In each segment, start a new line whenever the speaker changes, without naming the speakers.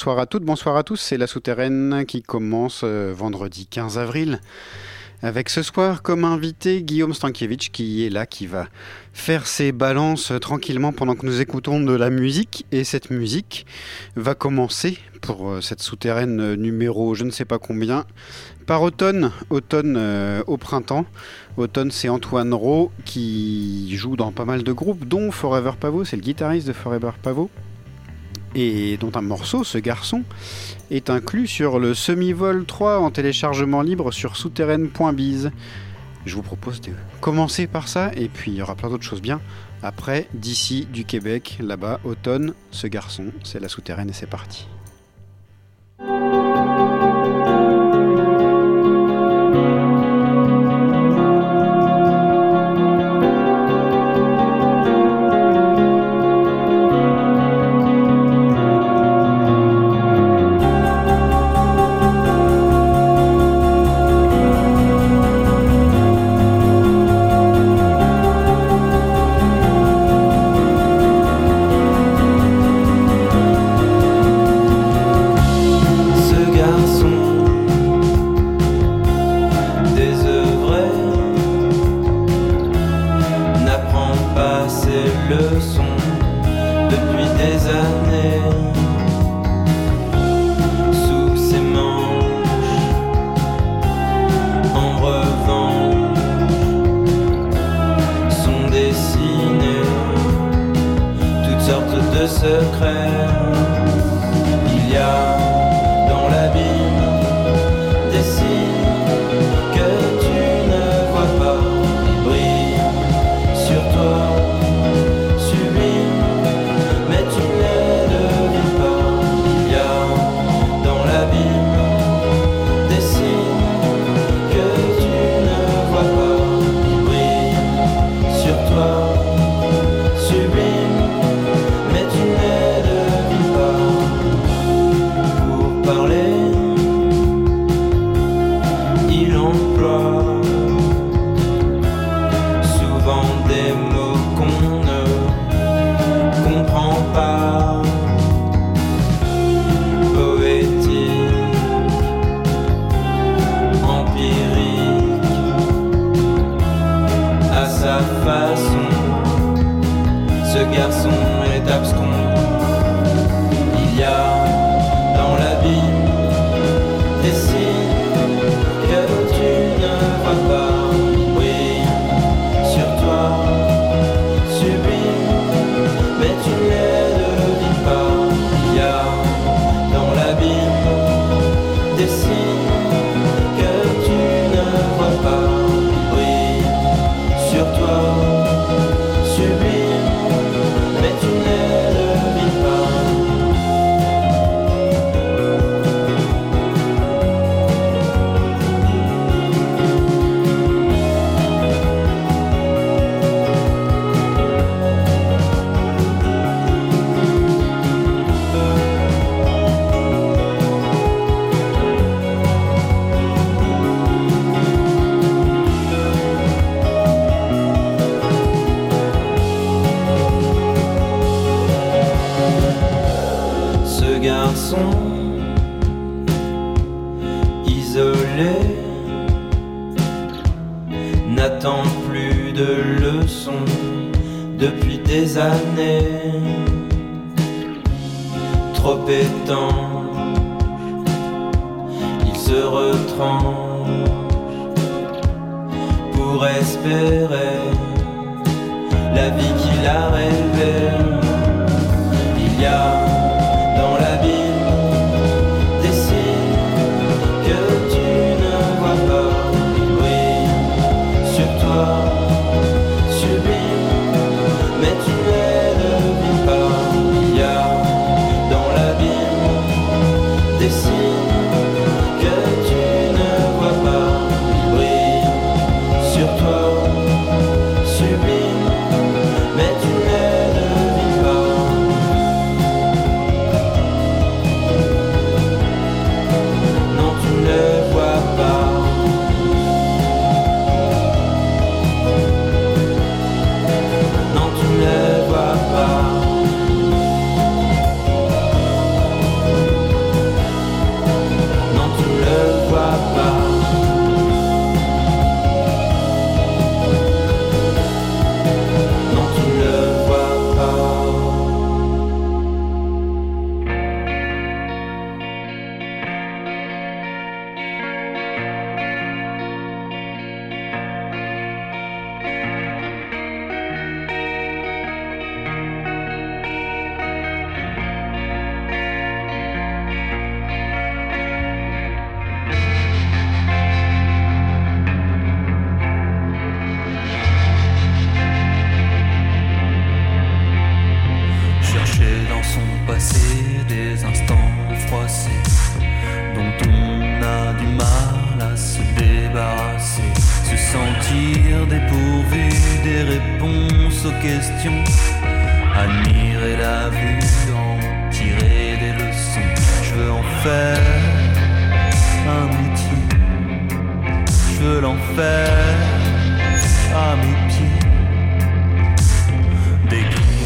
Bonsoir à toutes, bonsoir à tous. C'est la souterraine qui commence euh, vendredi 15 avril. Avec ce soir comme invité Guillaume Stankiewicz qui est là, qui va faire ses balances tranquillement pendant que nous écoutons de la musique. Et cette musique va commencer pour euh, cette souterraine numéro je ne sais pas combien par automne, automne euh, au printemps. Automne, c'est Antoine Rowe qui joue dans pas mal de groupes, dont Forever Pavot, c'est le guitariste de Forever Pavot et dont un morceau, ce garçon, est inclus sur le Semi-Vol 3 en téléchargement libre sur souterraine.biz. Je vous propose de commencer par ça, et puis il y aura plein d'autres choses bien. Après, d'ici, du Québec, là-bas, automne, ce garçon, c'est la souterraine et c'est parti.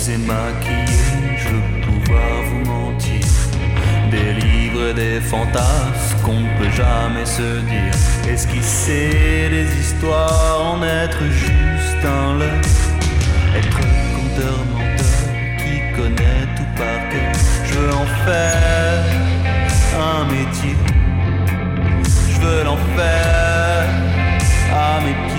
et maquillé, je veux pouvoir vous mentir. Des livres et des fantasmes qu'on ne peut jamais se dire. Esquisser des histoires
en être juste un
leurre. Être conteur-menteur qui connaît tout par cœur. Je veux en faire un métier. Je veux l'en faire un métier.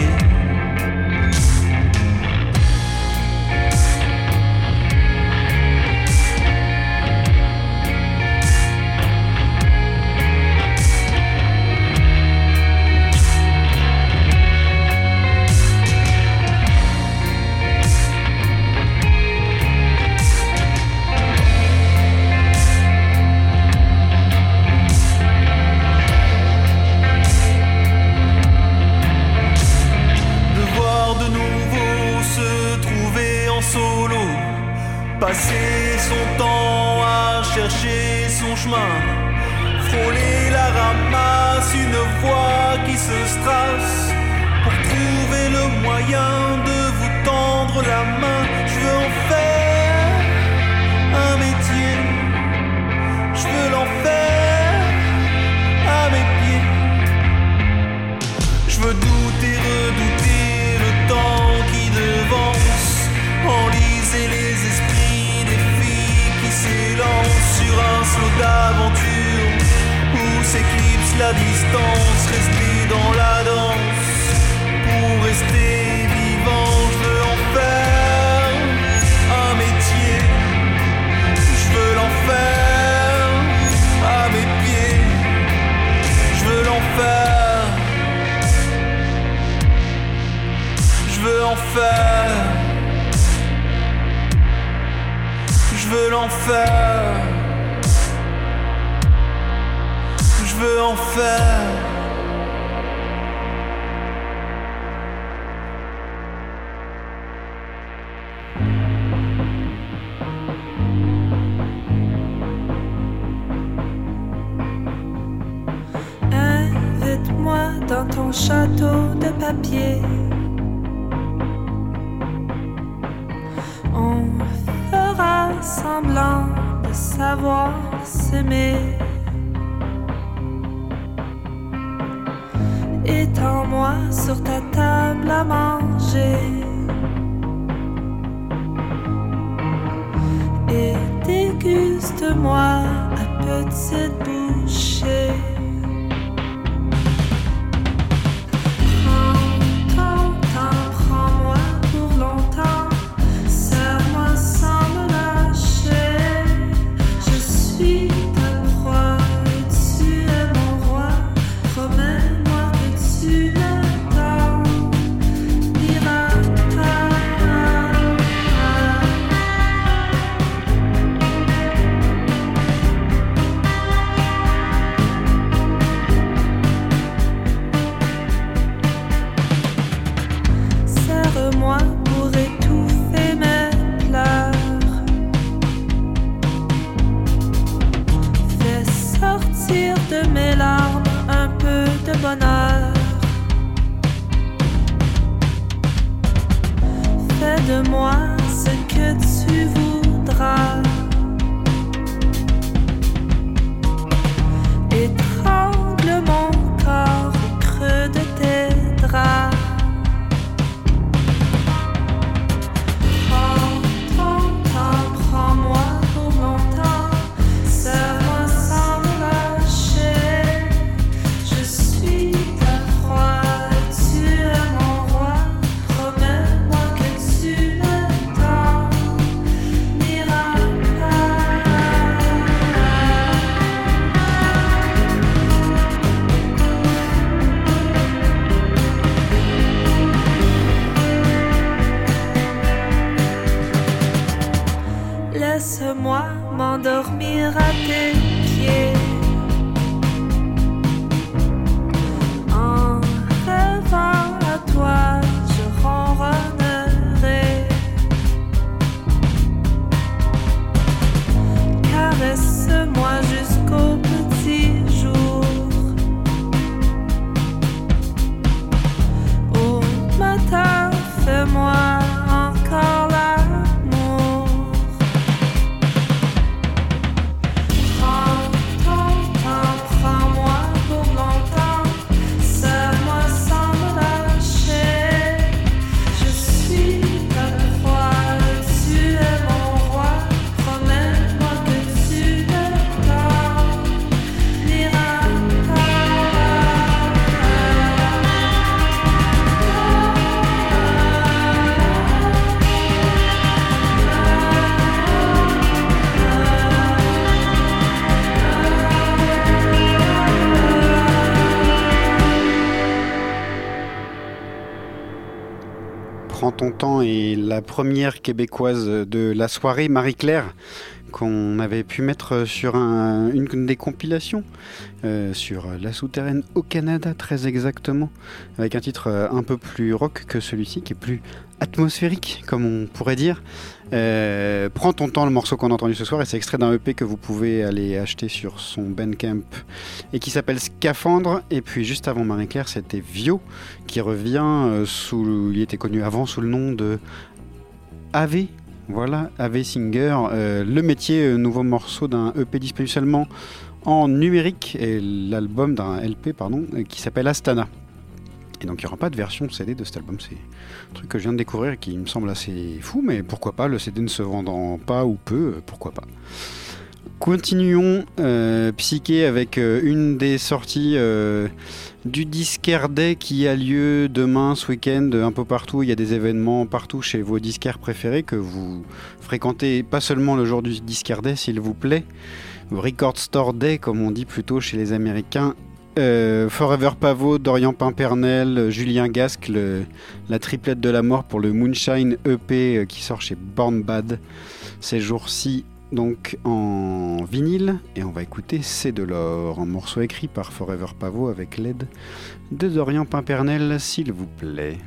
passer son temps à chercher son chemin, frôler la ramasse, une voix qui se strasse pour trouver le moyen de vous tendre la main. Je veux en faire d'aventure où s'éclipse la distance. Rester dans la danse pour rester vivant, je veux en faire un métier. Je veux l'en faire à mes pieds. Je veux l'en faire. Je veux en faire. Je veux l'en faire. Invite-moi dans ton château de papier. On fera semblant de savoir s'aimer. sur ta table à manger. Et déguste-moi à petite bouchée.
Prends ton temps et la première québécoise de la soirée, Marie-Claire, qu'on avait pu mettre sur un- une des compilations, euh, sur La Souterraine au Canada très exactement, avec un titre euh, un peu plus rock que celui-ci, qui est plus atmosphérique, comme on pourrait dire. Euh, prends ton temps, le morceau qu'on a entendu ce soir, et c'est extrait d'un EP que vous pouvez aller acheter sur son Bandcamp, et qui s'appelle Scaphandre. Et puis juste avant Marie-Claire, c'était Vio, qui revient euh, sous... Il était connu avant sous le nom de AV. Voilà, AV Singer, euh, le métier, nouveau morceau d'un EP disponible seulement en numérique, et l'album d'un LP, pardon, qui s'appelle Astana. Et donc il n'y aura pas de version CD de cet album, c'est un truc que je viens de découvrir et qui me semble assez fou, mais pourquoi pas, le CD ne se vendant pas ou peu, euh, pourquoi pas. Continuons euh, Psyché avec euh, une des sorties du Disquaire Day qui a lieu demain, ce week-end, un peu partout. Il y a des événements partout chez vos disquaires préférés que vous fréquentez pas seulement le jour du Disquaire Day, s'il vous plaît. Record Store Day, comme on dit plutôt chez les Américains. Euh, Forever Pavot, Dorian Pimpernel, Julien Gasque, la triplette de la mort pour le Moonshine EP euh, qui sort chez Born Bad ces jours-ci donc en vinyle et on va écouter C'est de l'or, un morceau écrit par Forever Pavot avec l'aide de Dorian Pimpernel s'il vous plaît.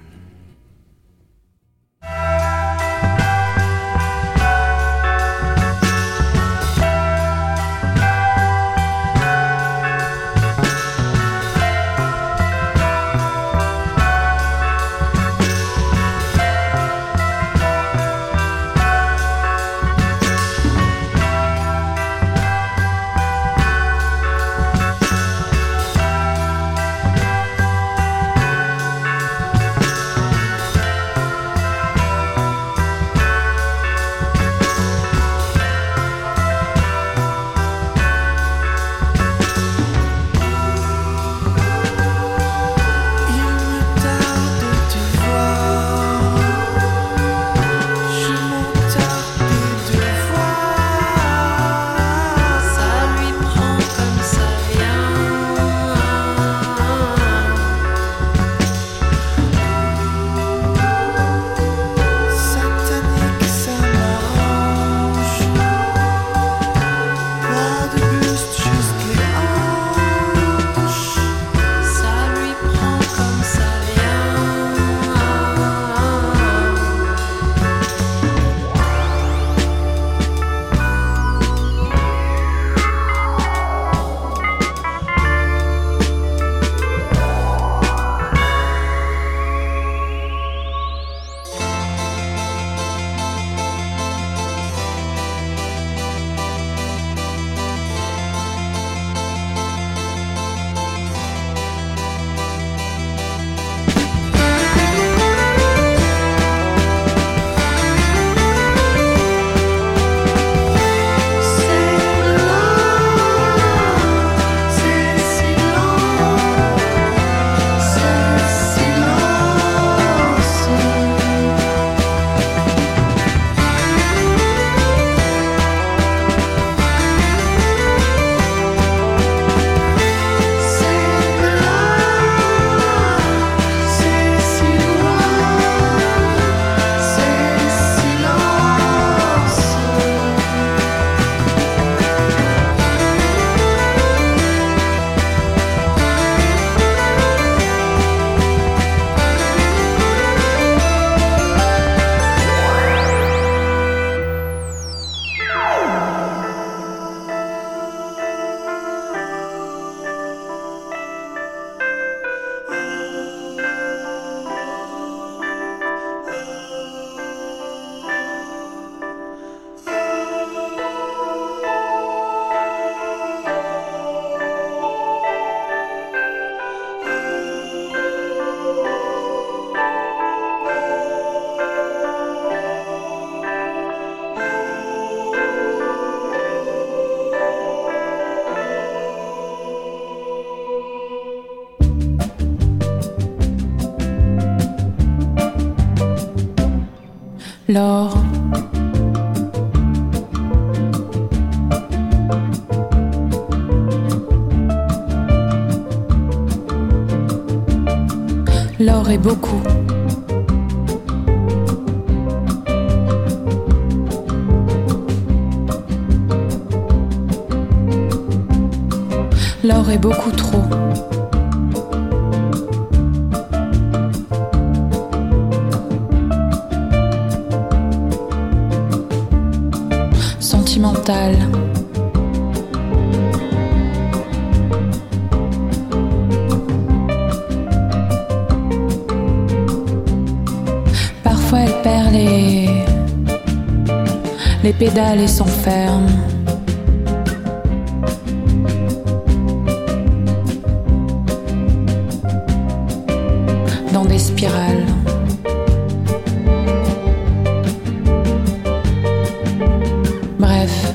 L'or. Les pédales et s'enferme. dans des spirales. Bref.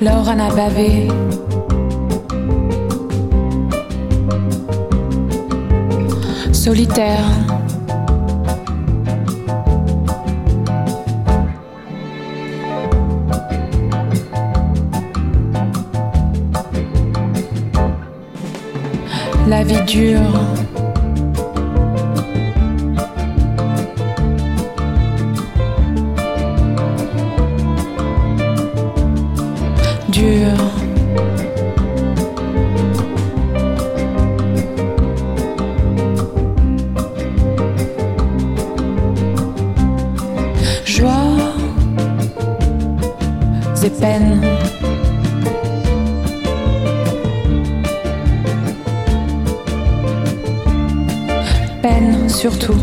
L'or en a bavé. Solitaire. La vie dure. Surtout.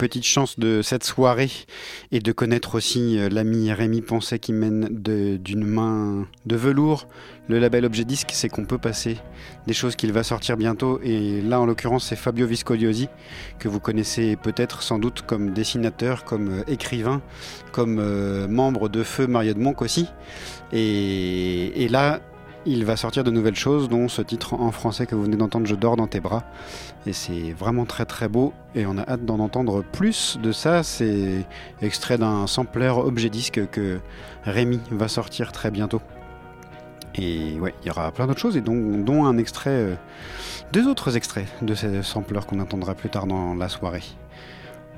Petite chance de cette soirée et de connaître aussi euh, l'ami Rémi Poncet qui mène d'une main de velours le label Objet Disque, c'est qu'on peut passer des choses qu'il va sortir bientôt. Et là, en l'occurrence, c'est Fabio Viscogliosi, que vous connaissez peut-être sans doute comme dessinateur, comme euh, écrivain, comme euh, membre de Feu Maria de Monc aussi. Et là, il va sortir de nouvelles choses, dont ce titre en français que vous venez d'entendre, Je dors dans tes bras. Et c'est vraiment très très beau et on a hâte d'en entendre plus de ça. C'est extrait d'un sampler objet disque que Rémi va sortir très bientôt. Et ouais, il y aura plein d'autres choses et dont, un extrait, euh, deux autres extraits de ces samplers qu'on entendra plus tard dans la soirée.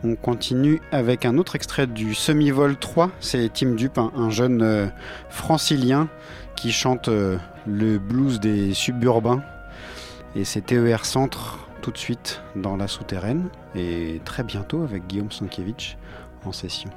On continue avec un autre extrait du Semi-Vol 3, c'est Tim Dupe, un, jeune euh, francilien qui chante euh, le blues des suburbains. Et c'est TER Centre tout de suite dans la souterraine et très bientôt avec Guillaume Sankiewicz en session.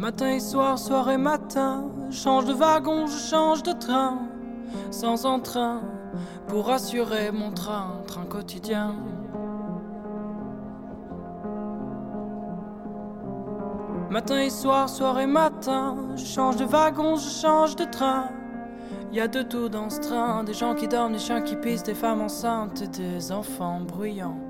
Matin et soir, soir et matin, change de wagon, je change de train, sans entrain, pour assurer mon train, train quotidien. Matin et soir, soir et matin, je change de wagon, je change de train. Y a de tout dans ce train, des gens qui dorment, des chiens qui pissent, des femmes enceintes et des enfants bruyants.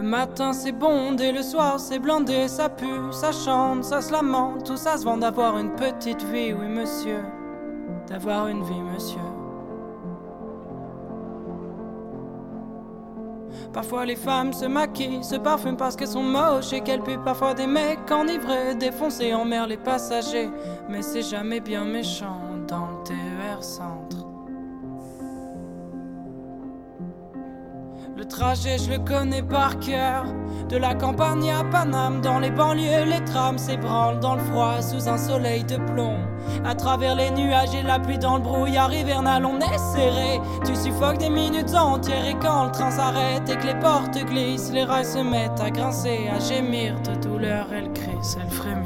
Le matin c'est bondé, le soir c'est blindé, ça pue, ça chante, ça se lamente, tout ça se vend d'avoir une petite vie, oui monsieur, d'avoir une vie monsieur. Parfois les femmes se maquillent, se parfument parce qu'elles sont moches et qu'elles puent parfois des mecs enivrés, défoncés en mer les passagers, mais c'est jamais bien méchant dans le TER centre. Le trajet, je le connais par cœur. De la campagne à Paname, dans les banlieues, les trams s'ébranlent dans le froid sous un soleil de plomb. À travers les nuages et la pluie dans le brouillard hivernal, on est serré. Tu suffoques des minutes entières et quand le train s'arrête et que les portes glissent, les rails se mettent à grincer, à gémir de douleur, elles crissent, elles frémissent.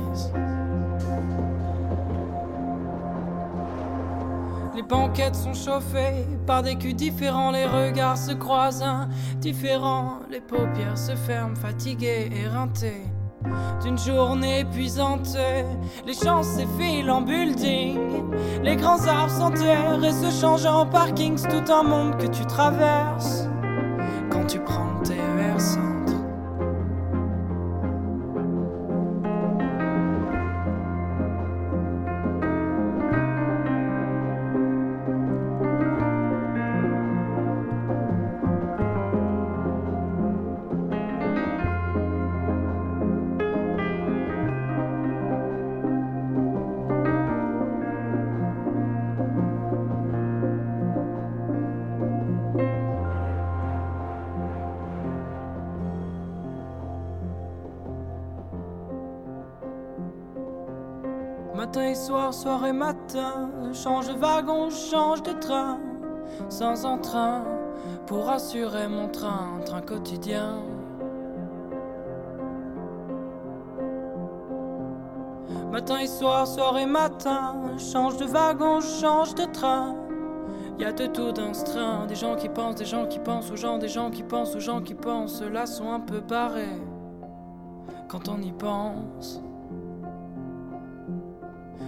Les banquettes sont chauffées par des culs différents, les regards se croisent différents, les paupières se ferment, fatiguées, éreintées. D'une journée épuisante, les champs s'effilent en building, les grands arbres s'enterrent et se changent en parkings, tout un monde que tu traverses quand tu prends tes versants. Soir, soir et matin, change de wagon, change de train, sans entrain, pour assurer mon train, train quotidien. Matin et soir, soir et matin, change de wagon, change de train. Y a de tout dans ce train, des gens qui pensent, des gens qui pensent aux gens, des gens qui pensent aux gens qui pensent, là sont un peu barrés quand on y pense.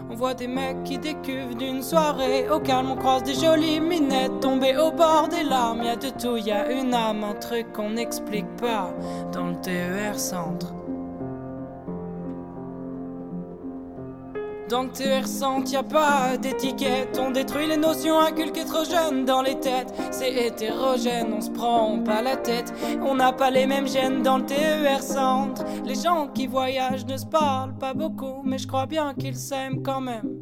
On voit des mecs qui décuvent d'une soirée. Au calme, on croise des jolies minettes tombées au bord des larmes. Y a de tout, y a une âme, un truc qu'on n'explique pas dans le TER centre. Dans le TER centre, y a pas d'étiquette. On détruit les notions inculquées trop jeunes dans les têtes. C'est hétérogène, on se prend pas la tête. On n'a pas les mêmes gènes dans le TER centre. Les gens qui voyagent ne se parlent pas beaucoup, mais je crois bien qu'ils s'aiment quand même.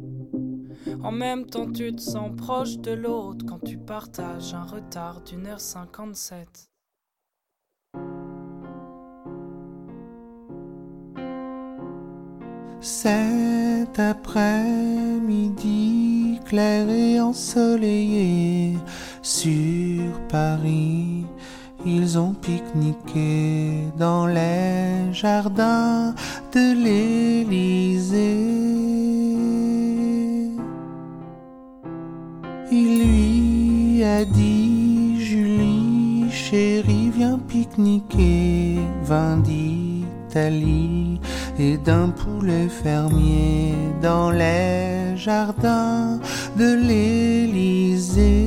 En même temps, tu te sens proche de l'autre quand tu partages un retard d'une heure cinquante-sept.
Cet après-midi clair et ensoleillé sur Paris, ils ont pique-niqué dans les jardins de l'Élysée. Il lui a dit, Julie, chérie, viens pique-niquer, vin d'Italie et d'un poulet fermier dans les jardins de l'Élysée.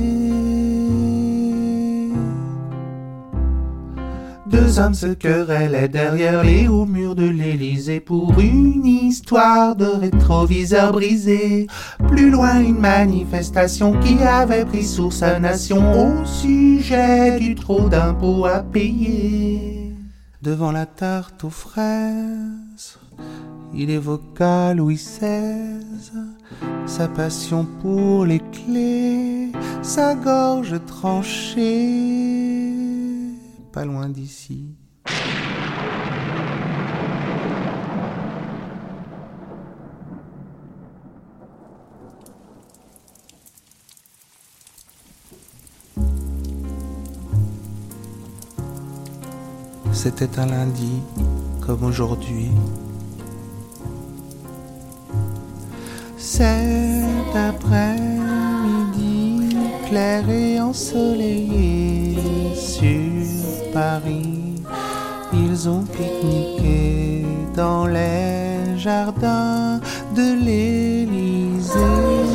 Deux hommes se querellaient derrière les hauts murs de l'Élysée pour une histoire de rétroviseur brisé. Plus loin, une manifestation qui avait pris source sa nation au sujet du trop d'impôts à payer. Devant la tarte aux fraises, il évoqua Louis XVI, sa passion pour les clés, sa gorge tranchée, pas loin d'ici. C'était un lundi, comme aujourd'hui. Cet après-midi clair et ensoleillé sur Paris, ils ont pique-niqué dans les jardins de l'Élysée.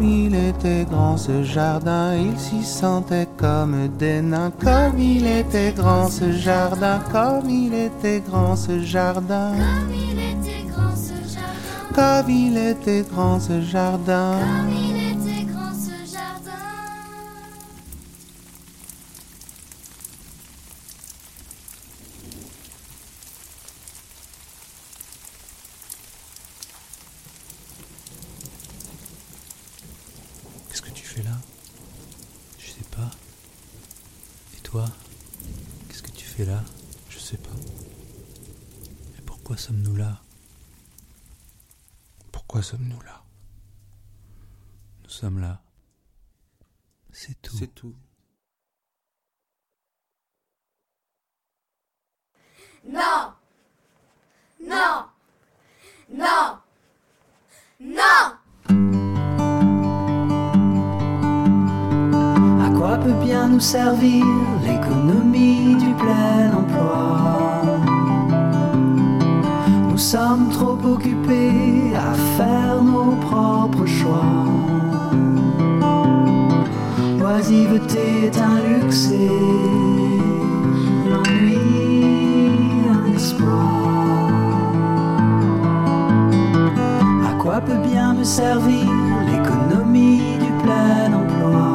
Comme il était grand ce jardin, il s'y sentait comme des nains. Comme il était grand ce jardin, comme il était grand ce jardin.
Comme il était grand ce jardin.
Comme il était grand ce jardin.
Comme il était grand ce jardin.
Qu'est-ce que tu fais là Je sais pas. Et toi Qu'est-ce que tu fais là Je sais pas. Et pourquoi sommes-nous là Pourquoi sommes-nous là? Nous sommes là. C'est tout.
C'est tout.
Non Non Non Non
À quoi peut bien nous servir l'économie du plein emploi? Sommes trop occupés à faire nos propres choix. L'oisiveté est un luxe et l'ennui un espoir. À quoi peut bien me servir l'économie du plein emploi?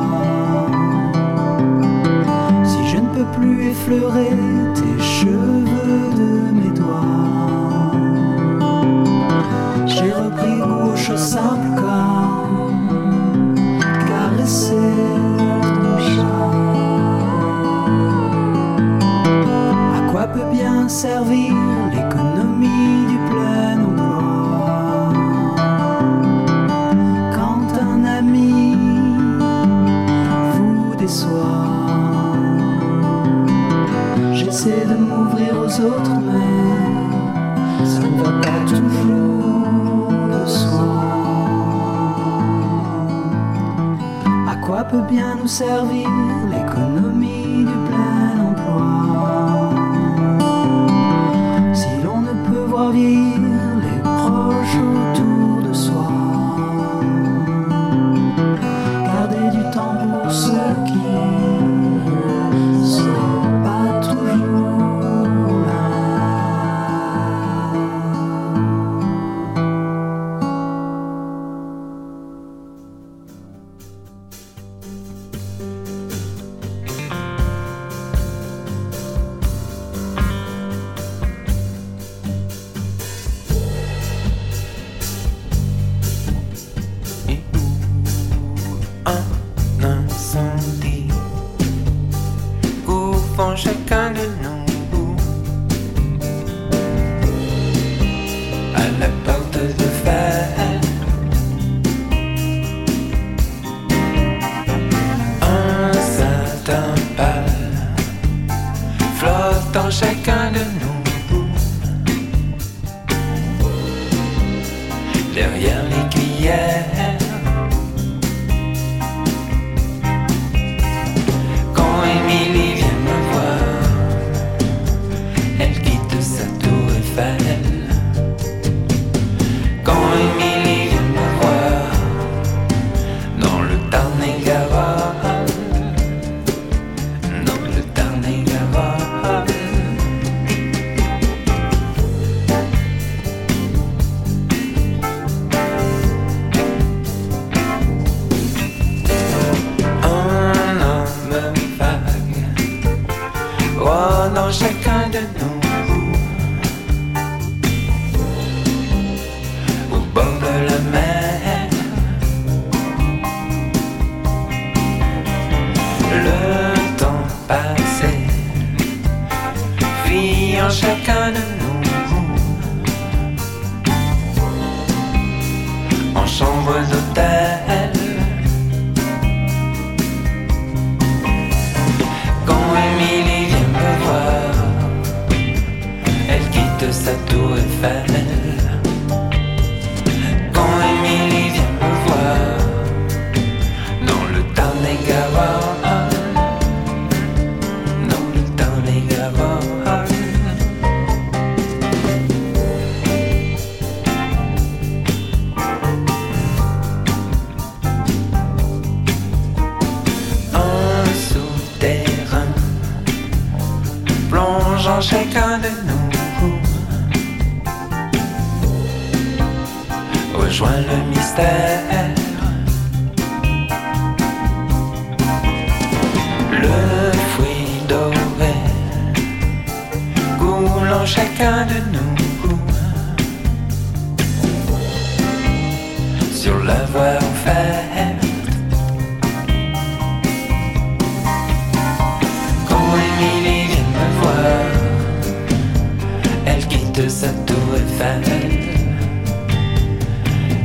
Si je ne peux plus effleurer tes cheveux de mes doigts j'ai repris couche simple comme caresser ton chat. À quoi peut bien servir l'économie
du plein emploi quand un ami vous déçoit? J'essaie de m'ouvrir aux autres, mais ça ne va pas toujours.
peut bien nous servir.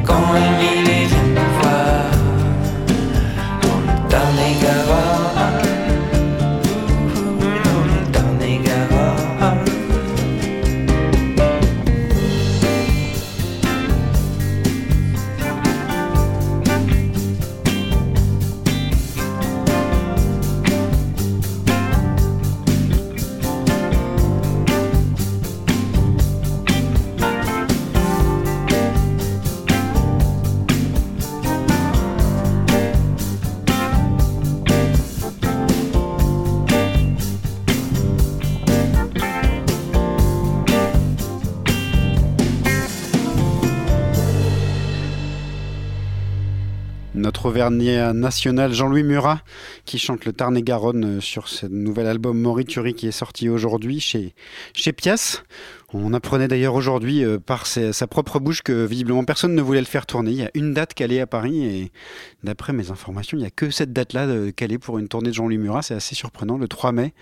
Quand vient me voir, dans le
Notre Auvergnat national Jean-Louis Murat qui chante le Tarn-et-Garonne euh, sur ce nouvel album Morituri qui est sorti aujourd'hui chez, chez. On apprenait d'ailleurs aujourd'hui euh, par sa, propre bouche que visiblement personne ne voulait le faire tourner. Il y a une date calée à Paris et d'après mes informations, il n'y a que cette date-là calée pour une tournée de Jean-Louis Murat. C'est assez surprenant, le 3 mai.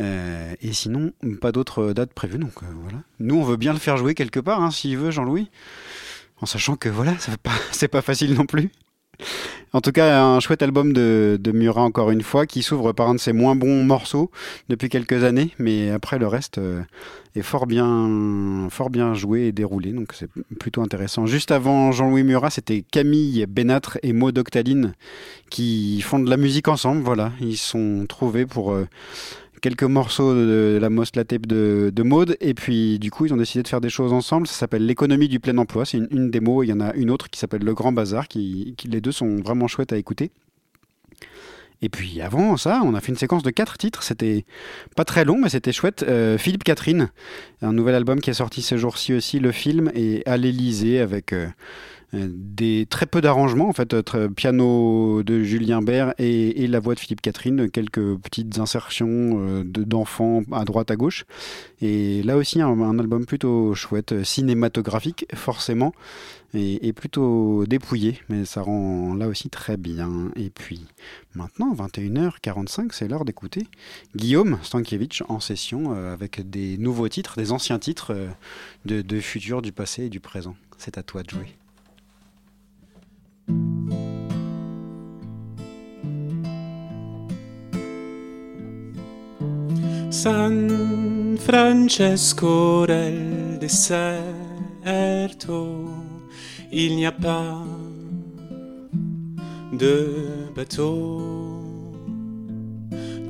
Euh, et sinon, pas d'autres dates prévues. Donc euh, voilà. Nous, on veut bien le faire jouer quelque part, hein, s'il veut, Jean-Louis. En sachant que voilà, c'est pas facile non plus. En tout cas, un chouette album de, Murat, encore une fois, qui s'ouvre par un de ses moins bons morceaux depuis quelques années, mais après le reste euh, est fort bien, fort bien joué et déroulé, donc c'est plutôt intéressant. Juste avant Jean-Louis Murat, c'était Camille Benâtre et Maud Octaline qui font de la musique ensemble, voilà. Ils sont trouvés pour euh, quelques morceaux de la Most la de, de Maude et puis du coup ils ont décidé de faire des choses ensemble ça s'appelle l'économie du plein emploi c'est une, une démo il y en a une autre qui s'appelle le grand bazar qui, les deux sont vraiment chouettes à écouter et puis avant ça, on a fait une séquence de quatre titres. C'était pas très long, mais c'était chouette. Euh, Philippe Catherine, un nouvel album qui est sorti ces jours-ci aussi, le film, et à l'Elysée avec euh, des très peu d'arrangements en fait, euh, piano de Julien Bert et, la voix de Philippe Catherine, quelques petites insertions euh, de- d'enfants à droite à gauche. Et là aussi un, album plutôt chouette, euh, cinématographique forcément, et, plutôt dépouillé, mais ça rend là aussi très bien. Et puis maintenant, 21h45, c'est l'heure d'écouter Guillaume Stankiewicz en session euh, avec des nouveaux titres, des anciens titres euh, de, de futur, du passé et du présent. C'est à toi de jouer.
San Francesco del deserto, il n'y a pas de bateau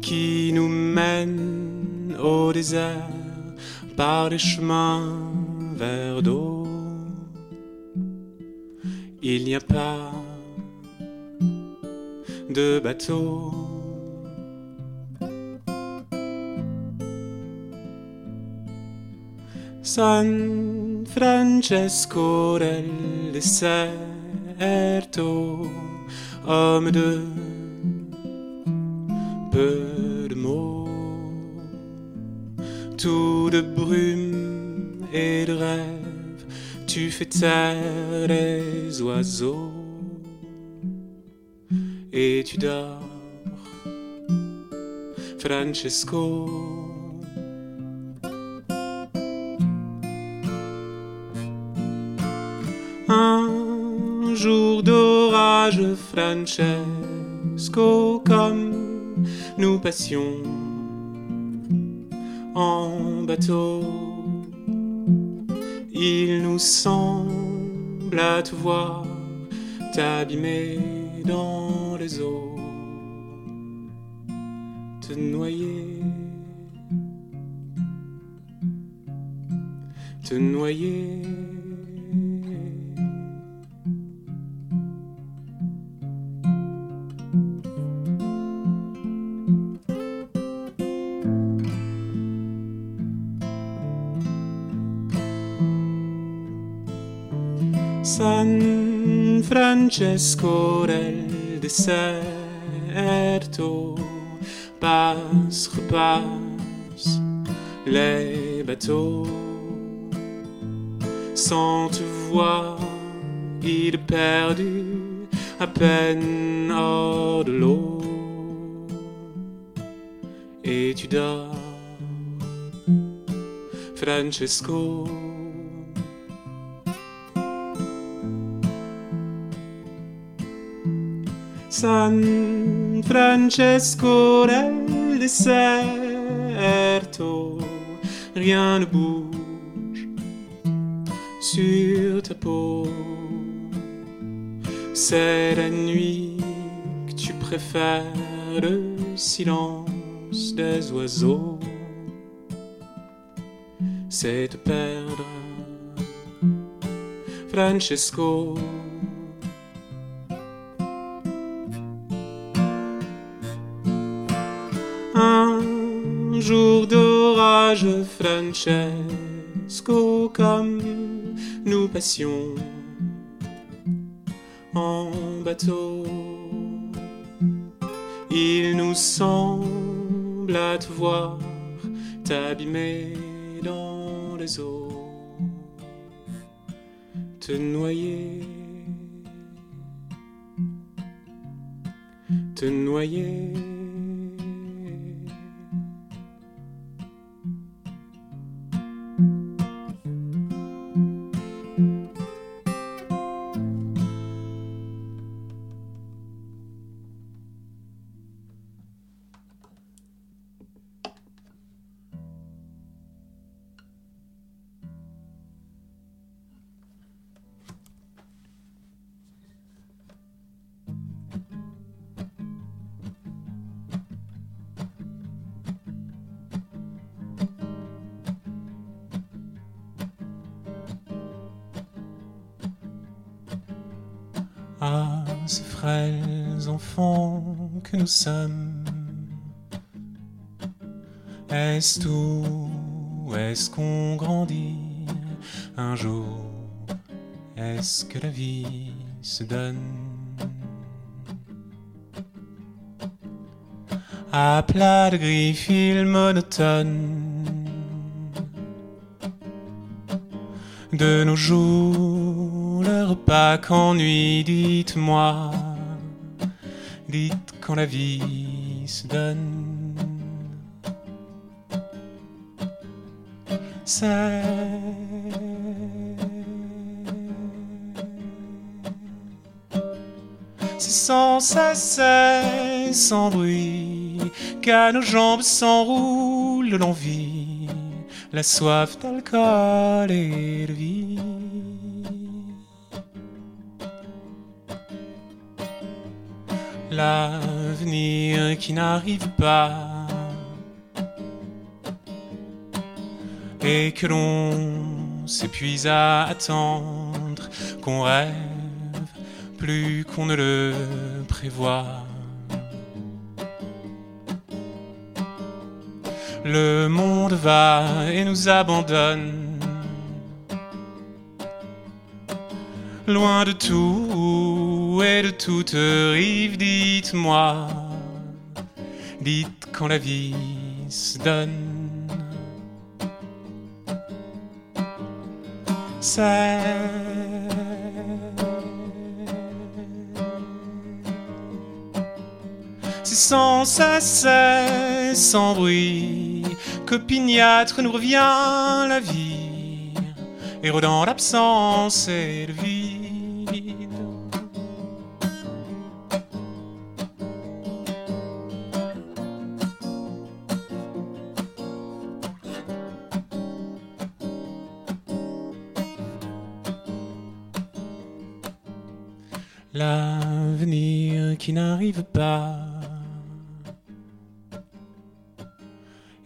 qui nous mène au désert par des chemins vers d'eau. Il n'y a pas de bateau. San Francesco del deserto, homme de peu de mots, tout de brume et de rêve, tu fais taire les oiseaux et tu dors, Francesco. Un jour d'orage, Francesco, comme nous passions en bateau. Il nous semble à te voir t'abîmer dans les eaux, te noyer, te noyer. Francesco del deserto passe, repasse les bateaux sans te voir, il est perdu à peine hors de l'eau et tu dors, Francesco. San Francesco del deserto, rien ne bouge sur ta peau. C'est la nuit que tu préfères le silence des oiseaux. C'est te perdre, Francesco. Jour d'orage, Francesco, comme nous passions en bateau. Il nous semble à te voir t'abîmer dans les eaux, te noyer, te noyer. Nous sommes. Est-ce tout? Est-ce qu'on grandit? Un jour Est-ce que la vie se donne? À plat de gris fil monotone. De nos jours, le repas qu'ennui, dites-moi. Dites quand la vie se donne C'est sans cesse, sans bruit, qu'à nos jambes s'enroule l'envie, la soif d'alcool et de vie. L'avenir qui n'arrive pas et que l'on s'épuise à attendre, qu'on rêve plus qu'on ne le prévoit. Le monde va et nous abandonne. Loin de tout et de toute rive, dites-moi, dites quand la vie se donne. C'est sans cesse, sans bruit, qu'opiniâtre nous revient la vie, érodant l'absence et le vide.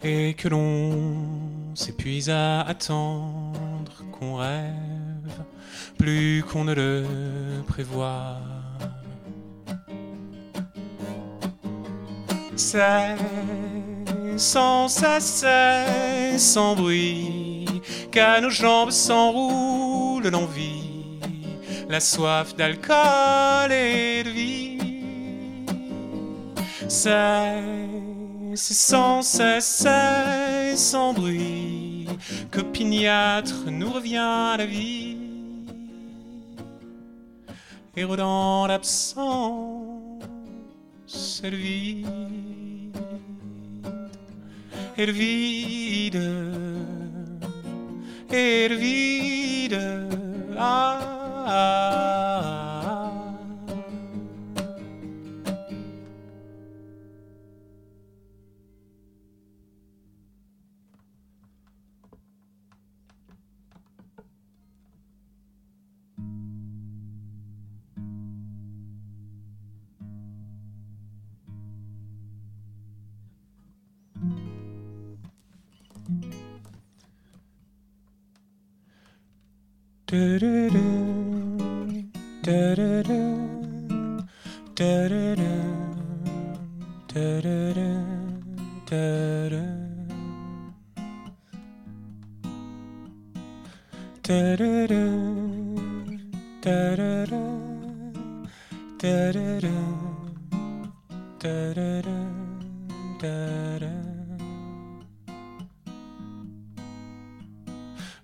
Et que l'on s'épuise à attendre qu'on rêve plus qu'on ne le prévoit. C'est sans cesse, sans bruit qu'à nos jambes s'enroule l'envie, la soif d'alcool et de vie. C'est sans cesse et sans bruit qu'opiniâtre nous revient la vie, érodant l'absence et le vide, et vide, et vide. Ah, ah, ah.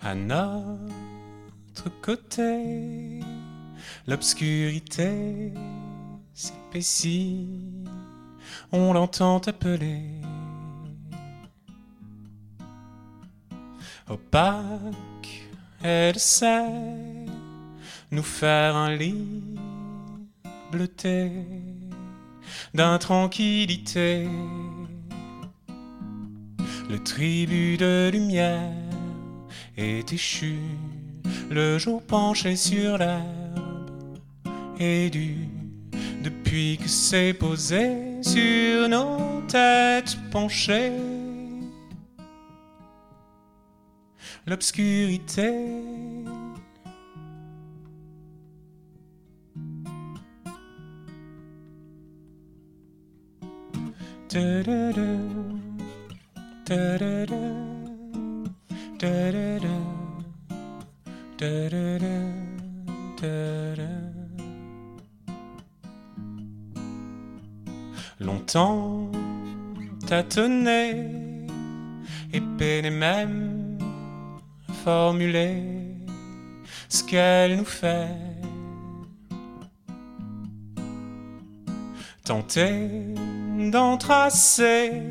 À côté, l'obscurité s'épaissit, on l'entend appeler. Opaque, elle sait nous faire un lit bleuté d'intranquillité. Le tribut de lumière est échu, le jour penché sur l'herbe est dur depuis que c'est posé sur nos têtes penchées. L'obscurité Longtemps tâtonné et même formuler ce qu'elle nous fait. Tenter d'entracer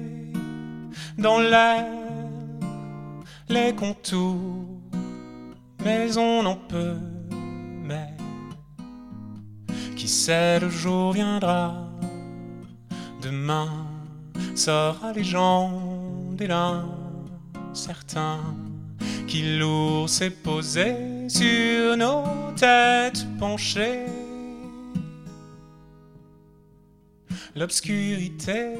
dans l'air les contours, mais on n'en peut. Mais qui sait, le jour viendra. Demain sera légende et l'un certain qui lourd s'est posé sur nos têtes penchées. L'obscurité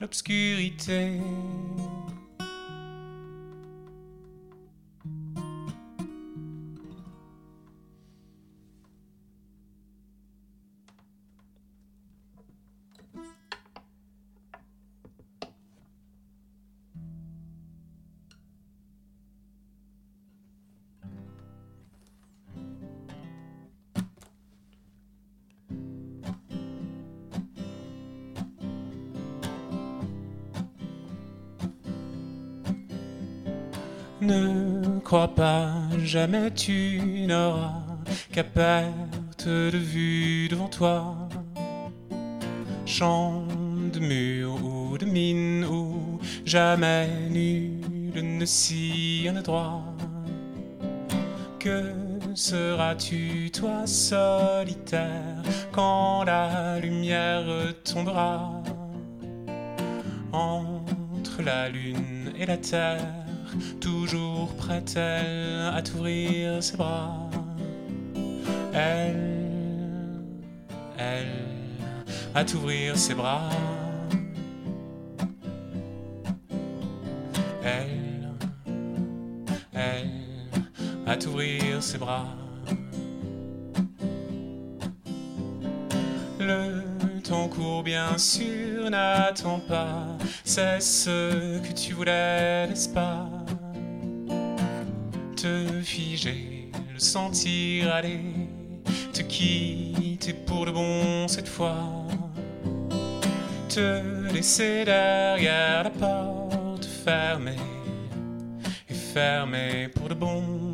L'obscurité. Ne crois pas, jamais tu n'auras qu'à perte de vue devant toi. Champ de mur ou de mine où jamais nul ne sillonne droit. Que seras-tu, toi solitaire, quand la lumière tombera entre la lune et la terre? Toujours prête-elle à t'ouvrir ses bras. Elle, elle, à t'ouvrir ses bras. Elle, elle, à t'ouvrir ses bras. Le temps court bien sûr, n'attends pas, c'est ce que tu voulais, n'est-ce pas? Te figer, le sentir aller, te quitter pour de bon cette fois, te laisser derrière la porte fermée et fermée pour de bon,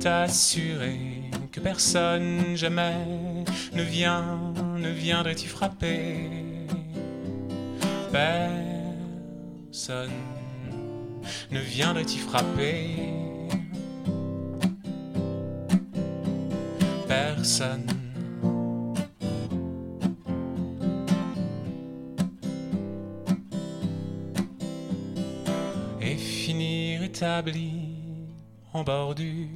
t'assurer que personne jamais ne vient, ne viendrait t'y frapper, personne ne viendrait t'y frapper? Personne. Et finir établi en bordure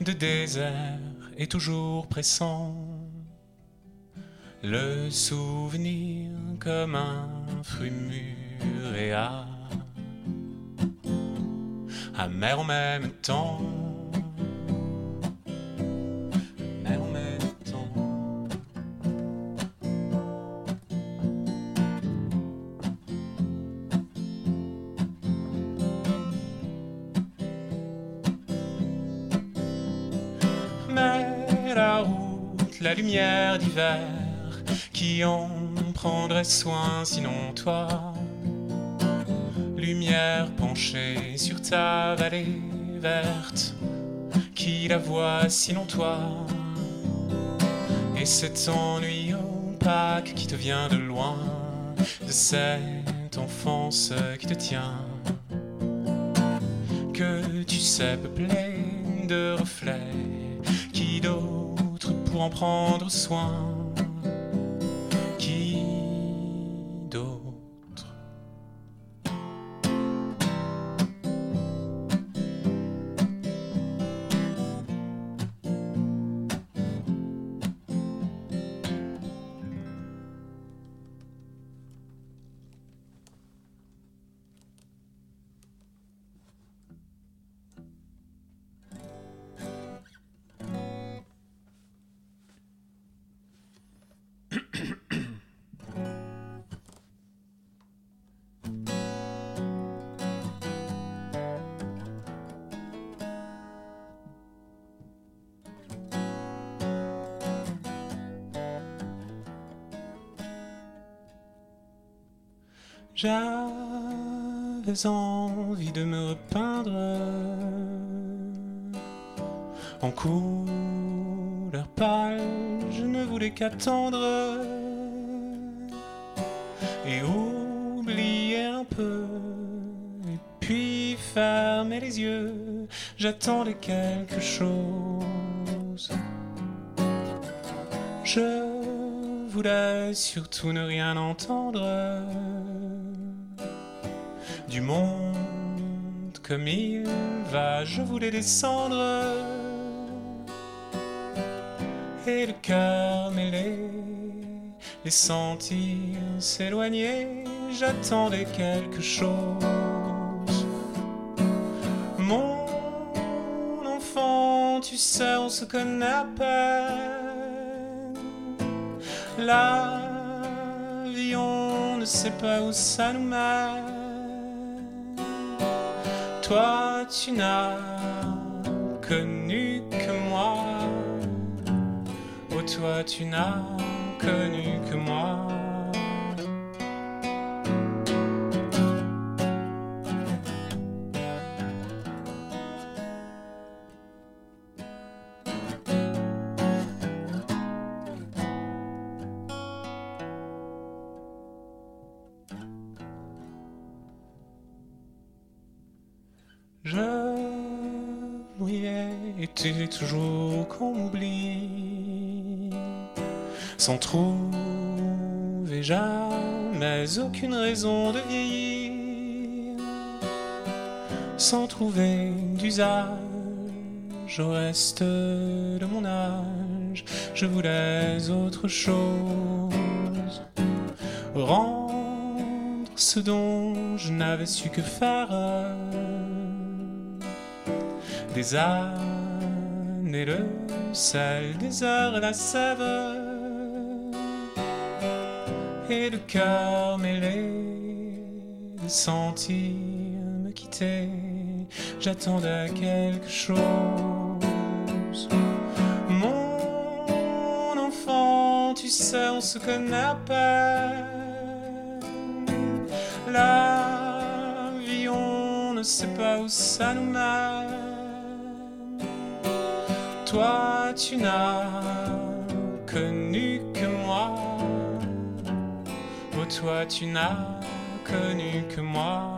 de désert et toujours pressant. Le souvenir comme un fruit mûr et âpre amer en même temps. En même temps. Mais la route, la lumière d'hiver, qui en prendrait soin sinon toi? Lumière penchée sur ta vallée verte, qui la voit sinon toi Et cet ennui opaque qui te vient de loin De cette enfance qui te tient. Que tu sais peuplé de reflets Qui d'autre pour en prendre soin J'avais envie de me repeindre en couleur pâle. Je ne voulais qu'attendre et oublier un peu. Et puis fermer les yeux. J'attendais quelque chose. Je voulais surtout ne rien entendre du monde comme il va. Je voulais descendre et le cœur mêlé, les sentir s'éloigner. J'attendais quelque chose. Mon enfant, tu sais, on se connaît à peine. La vie, on ne sait pas où ça nous mène. Toi, tu n'as connu que moi. Oh, toi, tu n'as connu que moi. Et toujours m'oublie sans trouver jamais aucune raison de vieillir sans trouver d'usage au reste de mon âge? Je voulais autre chose. Rendre ce dont je n'avais su que faire des années le sel, des heures la sève et le cœur mêlé, de sentir me quitter. J'attendais quelque chose. Mon enfant, tu sais, on se connaît à peine. La vie, on ne sait pas où ça nous mène. Toi, tu n'as connu que moi. Oh, toi, tu n'as connu que moi.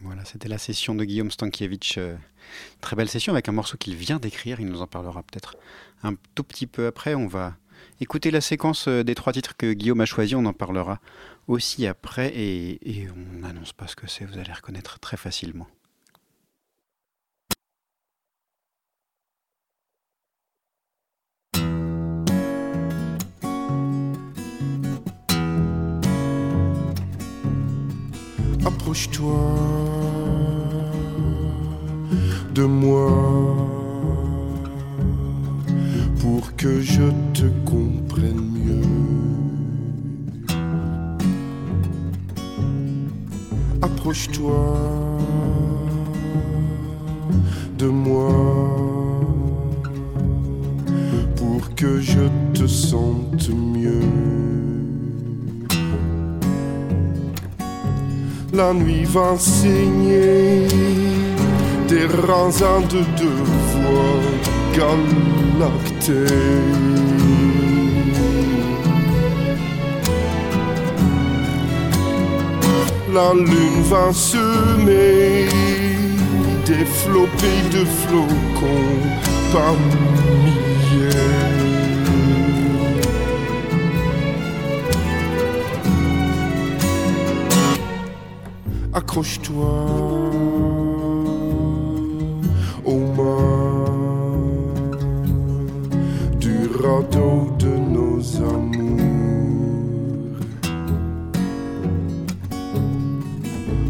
Voilà, c'était la session de Guillaume Stankiewicz. Très belle session avec un morceau qu'il vient d'écrire. Il nous en parlera peut-être un tout petit peu après. On va écouter la séquence euh, des trois titres que Guillaume a choisi. On en parlera aussi après. Et, et on n'annonce pas ce que c'est. Vous allez reconnaître très facilement.
Approche-toi de moi pour que je te comprenne mieux. Approche-toi de moi que je te sente mieux. La nuit va saigner des raisins de deux voies galactées. La lune va semer des flopées de flocons par milliers. Accroche-toi de nos amours.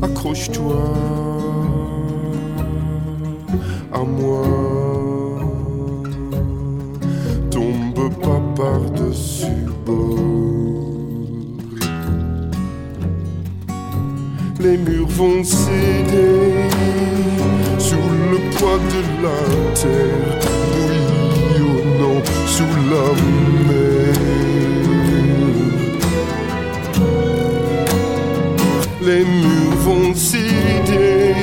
Accroche-toi à moi. Tombe pas par-dessus bord. Les murs vont céder sous le poids de la terre, Les murs vont céder,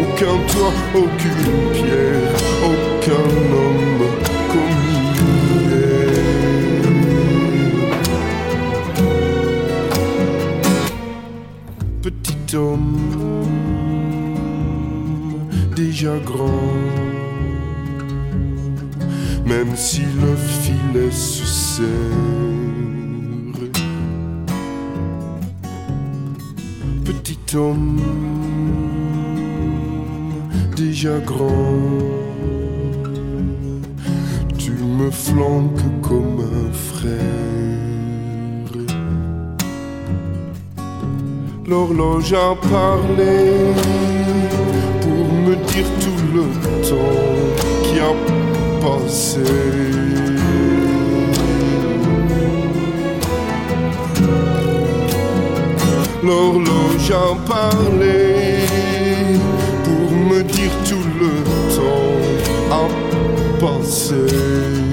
aucun toit, aucune pierre, aucun homme comme. Petit homme, déjà grand, Petit homme, déjà grand, tu me flanques comme un frère. L'horloge a parlé pour me dire tout le temps qui a passé. L'horloge a parlé pour me dire tout le temps a passé.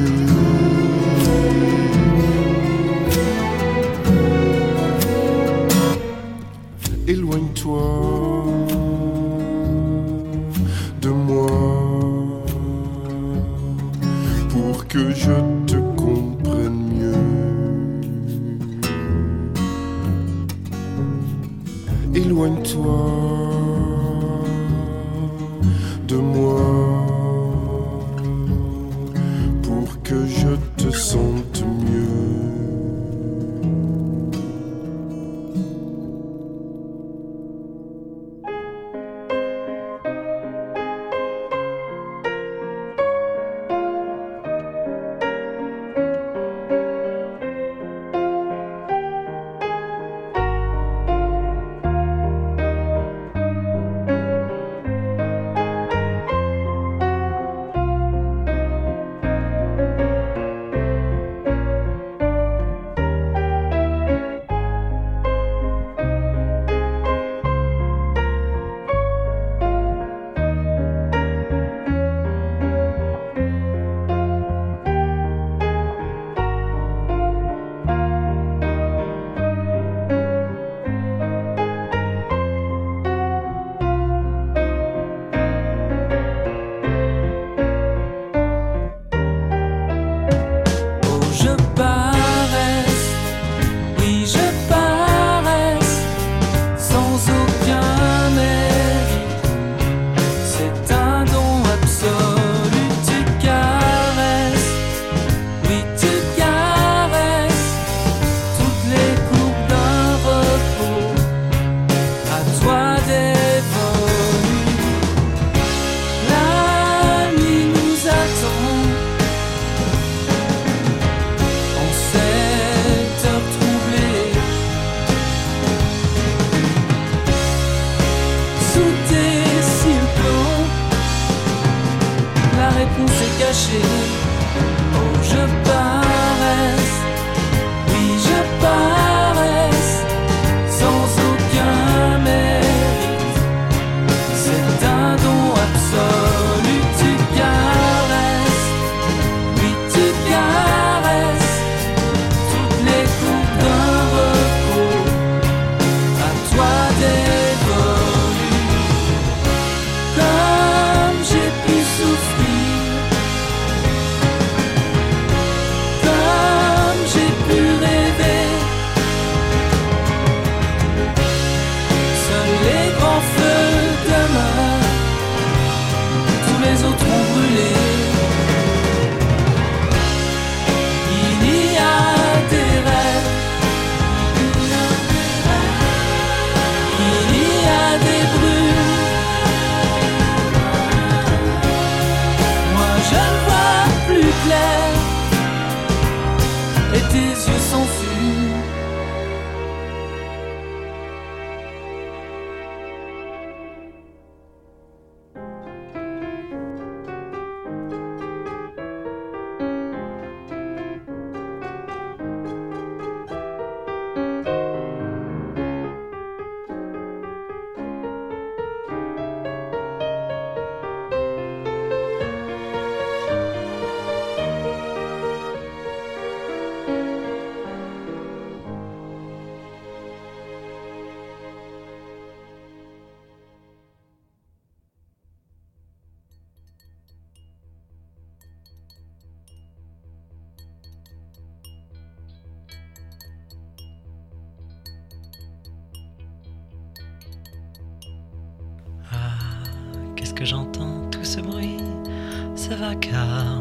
Ce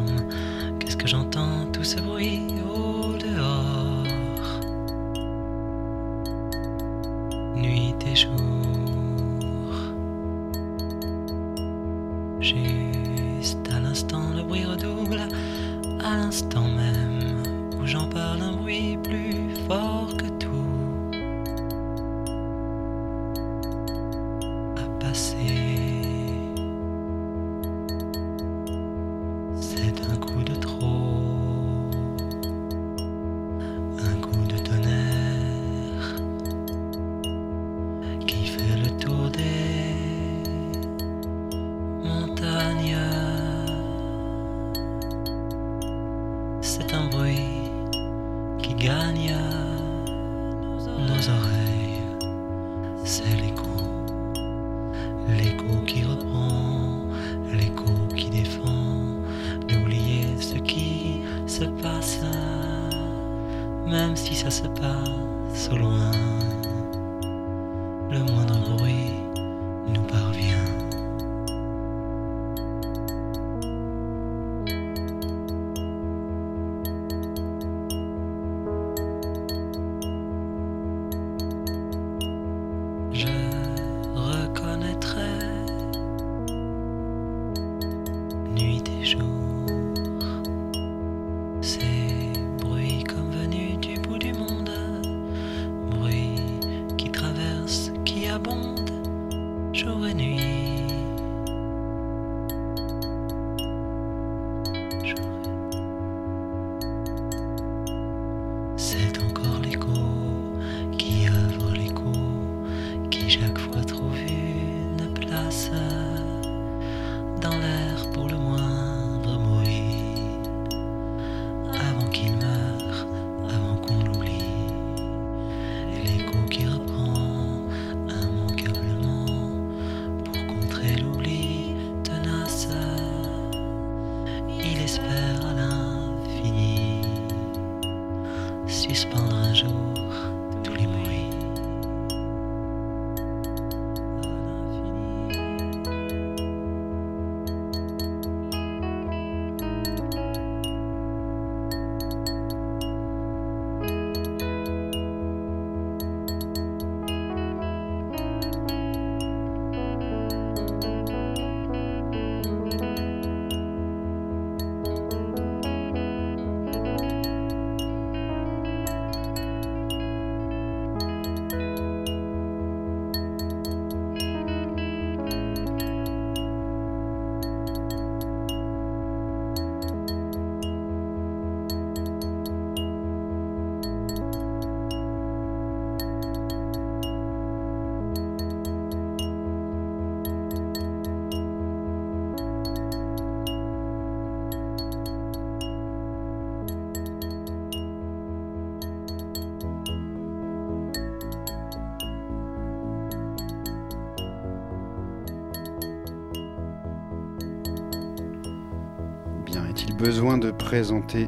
besoin de présenter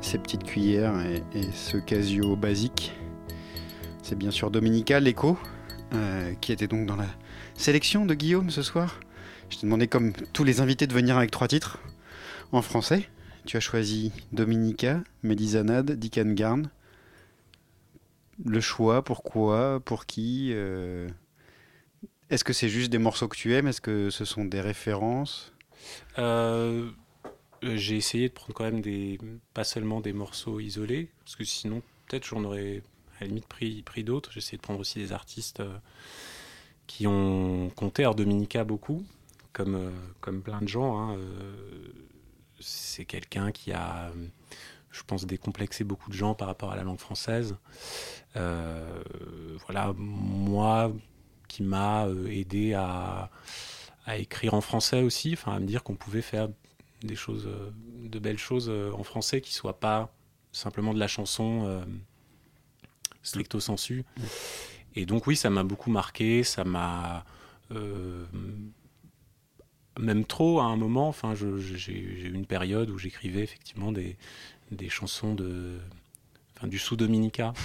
ces petites cuillères et, ce Casio basique C'est bien sûr Dominica, l'écho, euh, qui était donc dans la sélection de Guillaume ce soir. Je t'ai demandé, comme tous les invités, de venir avec trois titres en français. Tu as choisi Dominica, Mélisanade, Dick Garn. Le choix, pourquoi, pour qui euh, Est-ce que c'est juste des morceaux que tu aimes? Est-ce que ce sont des références?
Euh, j'ai essayé de prendre quand même des, pas seulement des morceaux isolés, parce que sinon peut-être j'en aurais à la limite pris, pris d'autres. J'ai essayé de prendre aussi des artistes euh, qui ont compté à Dominica beaucoup, comme, euh, comme plein de gens. hein, euh, c'est quelqu'un qui a, je pense, décomplexé beaucoup de gens par rapport à la langue française. Euh, voilà, moi, qui m'a euh, aidé à, à écrire en français aussi, enfin à me dire qu'on pouvait faire des choses, euh, de belles choses euh, en français qui soient pas simplement de la chanson euh, stricto sensu. Et donc oui, ça m'a beaucoup marqué, ça m'a euh, même trop à un moment. Enfin, j'ai eu une période où j'écrivais effectivement des, des chansons de, enfin, du sous Dominica.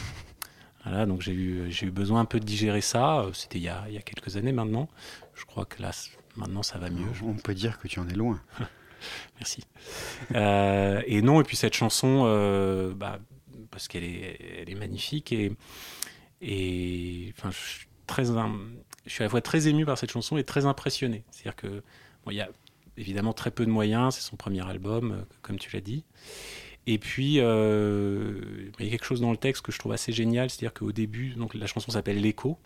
Voilà, donc j'ai eu, j'ai eu besoin un peu de digérer ça. C'était il, y a- il y a quelques années maintenant. Je crois que là, maintenant ça va mieux.
On peut dire que tu en es loin.
Merci. Euh, et non, et puis cette chanson, euh, bah, parce qu'elle est, magnifique et, enfin, je suis à la fois très ému par cette chanson et très impressionné. C'est-à-dire que bon, y a évidemment très peu de moyens, c'est son premier album, euh, comme tu l'as dit. Et puis, il y a quelque chose dans le texte que je trouve assez génial, c'est-à-dire qu'au début, donc la chanson s'appelle L'écho.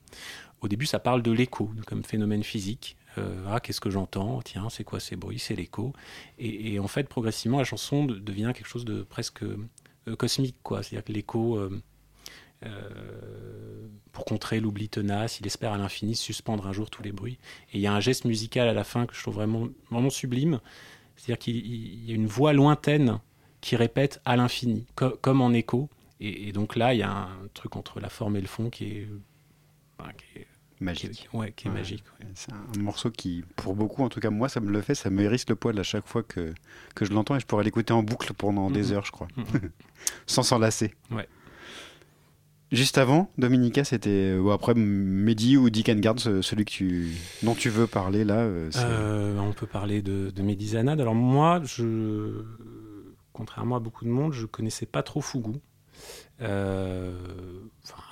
Au début, ça parle de l'écho comme phénomène physique. Euh, ah, qu'est-ce que j'entends Tiens, c'est quoi ces bruits C'est l'écho. Et, en fait, progressivement, la chanson de- devient quelque chose de presque euh, cosmique, quoi. C'est-à-dire que l'écho, euh, pour contrer l'oubli tenace, il espère à l'infini suspendre un jour tous les bruits. Et il y a un geste musical à la fin que je trouve vraiment, vraiment sublime. C'est-à-dire qu'il il y a une voix lointaine qui répète à l'infini, co- comme en écho. Et, donc là, il y a un truc entre la forme et le fond qui est, est
Magique.
qui ouais, qui est
Ouais.
magique. ouais.
C'est un morceau qui, pour beaucoup, en tout cas moi, ça me le fait, ça me hérisse le poil à chaque fois que, que je l'entends et je pourrais l'écouter en boucle pendant des
Mhm.
heures, je crois,
Mhm.
sans s'en lasser.
Ouais.
Juste avant, Dominica, c'était ou après Mehdi ou Dick and Guard, celui que tu, dont tu veux parler là. euh,
Euh, on peut parler de, de Médizanade. Alors moi, je, contrairement à beaucoup de monde, je connaissais pas trop Fougou. Euh, enfin,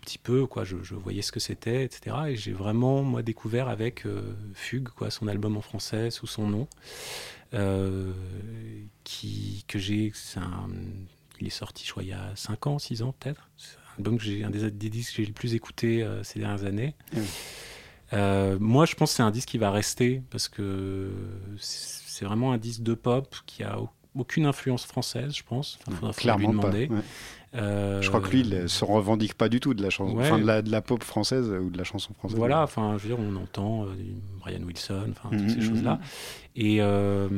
petit peu, quoi. Je, je voyais ce que c'était, etc. Et j'ai vraiment, moi, découvert avec euh, Fugue, quoi, son album en français sous son nom, euh, qui que j'ai, il est sorti, je crois, il y a 5 ans, 6 ans peut-être. C'est un album que j'ai, un des, des disques que j'ai le plus écouté euh, ces dernières années. Euh, moi, je pense que c'est un disque qui va rester parce que c'est vraiment un disque de pop qui a au- aucune influence française, je pense. Enfin, faudra- faudra lui
pas.
demander.
ouais.
Euh,
Je crois que lui, il se revendique pas du tout de la chanson,
Ouais.
enfin de la, de la pop française ou de la chanson française.
Voilà, enfin, je veux dire, on entend euh, Brian Wilson, enfin, toutes
Mhm,
ces
mhm.
choses-là. Et euh,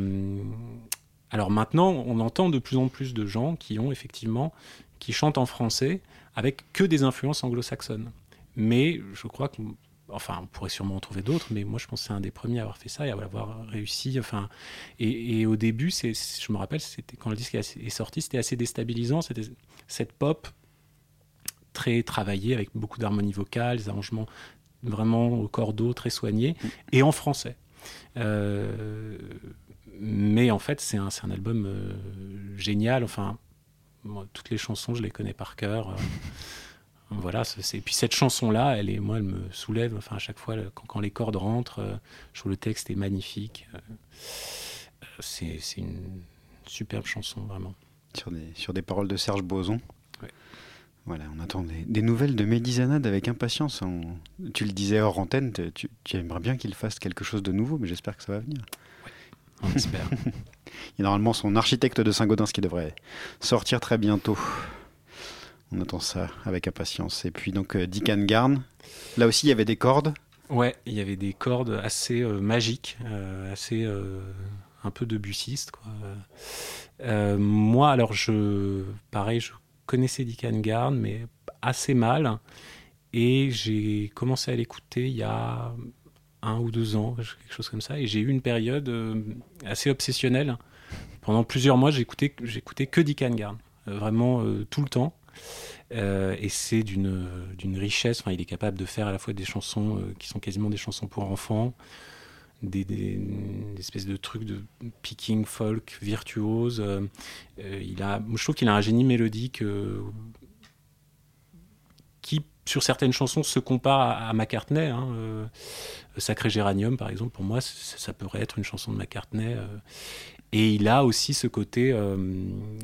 alors maintenant, on entend de plus en plus de gens qui ont effectivement, qui chantent en français avec que des influences anglo-saxonnes. Mais je crois que, enfin, on pourrait sûrement en trouver d'autres, mais moi je pense que c'est un des premiers à avoir fait ça et à avoir réussi. Enfin, et, et au début, c'est, je me rappelle, c'était quand le disque est sorti, c'était assez déstabilisant. C'était cette pop très travaillée avec beaucoup d'harmonie vocale, des arrangements vraiment au cordeau, très soignés, et en français. Euh, mais en fait, c'est un, album euh, génial. Enfin, toutes les chansons, je les connais par cœur. Euh, voilà, et puis cette chanson-là, elle est, moi, elle me soulève. Enfin, à chaque fois, quand, les cordes rentrent, je trouve le texte est magnifique. C'est une superbe chanson, vraiment.
Sur des, sur des paroles de Serge Boson.
Ouais.
Voilà, on attend des, des nouvelles de Mehdi Zanad avec impatience. On- tu le disais hors antenne, te- tu, tu aimerais bien qu'il fasse quelque chose de nouveau, mais j'espère que ça va venir.
On espère.
Il y a normalement son architecte de Saint-Gaudens qui devrait sortir très bientôt. On attend ça avec impatience. Et puis donc euh, Dick and Garn. Là aussi, il y avait des cordes.
Ouais, il y avait des cordes assez euh, magiques, euh, assez euh, un peu debussistes. Quoi. Euh, moi, alors, je, pareil, je connaissais Dick Garn, mais assez mal. Et j'ai commencé à l'écouter il y a un ou deux ans, quelque chose comme ça. Et j'ai eu une période euh, assez obsessionnelle. Pendant plusieurs mois, j'écoutais, que Dick Garn, euh, vraiment tout le temps. Et c'est d'une richesse. Enfin, il est capable de faire à la fois des chansons qui sont quasiment des chansons pour enfants, des, espèces de trucs de picking folk virtuose. Euh, euh, il a, je trouve qu'il a un génie mélodique euh, qui, sur certaines chansons, se compare à, McCartney. hein, Sacré Géranium, par exemple, pour moi, ça pourrait être une chanson de McCartney. et il a aussi ce côté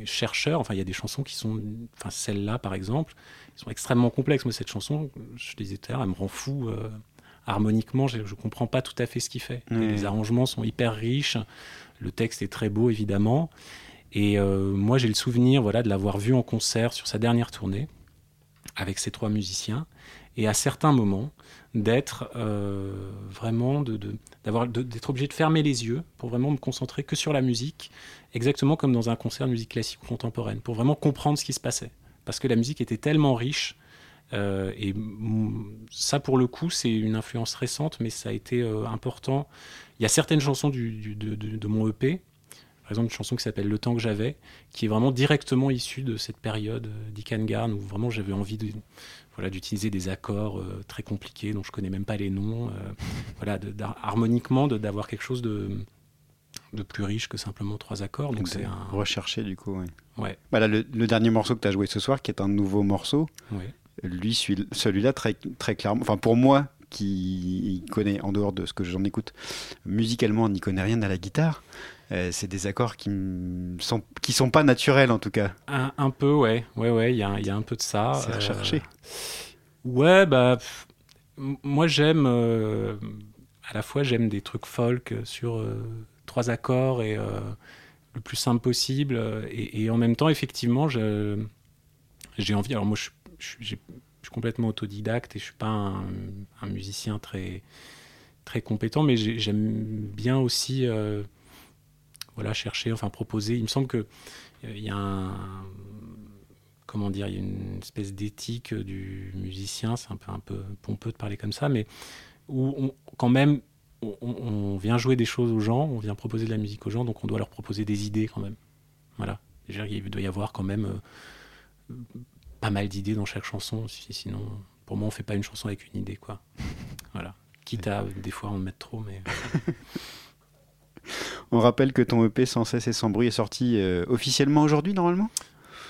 chercheur. Enfin, il y a des chansons qui sont. Enfin, celle-là, par exemple, qui sont extrêmement complexes. Moi, cette chanson, je disais tout à l'heure, elle me rend fou. Harmoniquement, je ne comprends pas tout à fait ce qu'il fait.
Mmh.
les arrangements sont hyper riches. Le texte est très beau, évidemment. Et euh, moi, j'ai le souvenir voilà, de l'avoir vu en concert sur sa dernière tournée avec ces trois musiciens. Et à certains moments, d'être euh, vraiment, de, d'avoir, d'être obligé de fermer les yeux pour vraiment me concentrer que sur la musique, exactement comme dans un concert de musique classique ou contemporaine, pour vraiment comprendre ce qui se passait. Parce que la musique était tellement riche. Euh, et ça, pour le coup, c'est une influence récente, mais ça a été euh, important. Il y a certaines chansons du, du- de, de- de mon EP, par exemple une chanson qui s'appelle Le temps que j'avais, qui est vraiment directement issue de cette période euh, d'Ikangarn où vraiment j'avais envie de, voilà, d'utiliser des accords euh, très compliqués dont je connais même pas les noms, voilà, de- harmoniquement de- d'avoir quelque chose de, de plus riche que simplement trois accords. Donc c'est un
recherché du coup. oui.
Ouais.
Bah là, le, le dernier morceau que tu as joué ce soir, qui est un nouveau morceau,
Ouais.
Lui, celui- celui-là, très, très clairement, enfin pour moi, qui connaît, en dehors de ce que j'en écoute, musicalement, n'y connaît rien à la guitare, euh, c'est des accords qui sont, qui sont pas naturels en tout cas.
Un, un peu, ouais, ouais, ouais, il y a, un- il y a un peu de ça.
C'est recherché.
Ouais, bah, pff, moi j'aime, euh, à la fois j'aime des trucs folk sur euh, trois accords et euh, le plus simple possible, euh, et, et en même temps, effectivement, j'ai envie. Alors moi, je, suis- je suis complètement autodidacte et je suis pas un, musicien très très compétent, mais j'ai- j'aime bien aussi, euh, voilà, chercher, enfin proposer. Il me semble que euh, il y a un comment dire, il y a une espèce d'éthique du musicien, c'est un peu, un peu pompeux de parler comme ça, mais où on- quand même on, on vient jouer des choses aux gens, on vient proposer de la musique aux gens, donc on doit leur proposer des idées quand même. Voilà. Il doit y avoir quand même euh, pas mal d'idées dans chaque chanson, si- sinon pour moi on fait pas une chanson avec une idée quoi. Voilà. Quitte à des fois en mettre trop, mais
On rappelle que ton EP Sans cesse et sans bruit est sorti euh, officiellement aujourd'hui normalement?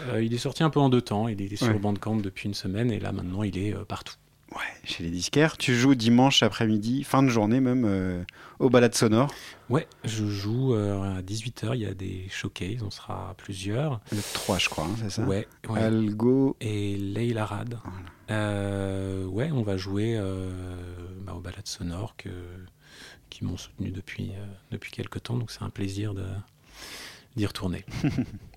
Euh, il est sorti un peu en deux temps. Il est sur
Ouais.
Bandcamp depuis une semaine et là maintenant il est euh, partout.
Chez les disquaires. Tu joues dimanche après-midi, fin de journée même, euh, au balade sonore.
Ouais, je joue euh, à 18h, il y a des showcases, on sera plusieurs.
Le 3 je crois, hein, c'est ça
Ouais, ouais.
Algo.
Et Leila Rad. Euh, ouais, on va jouer euh, bah, aux balades sonores que, qui m'ont soutenu depuis, depuis quelques temps, donc c'est un plaisir d'y retourner.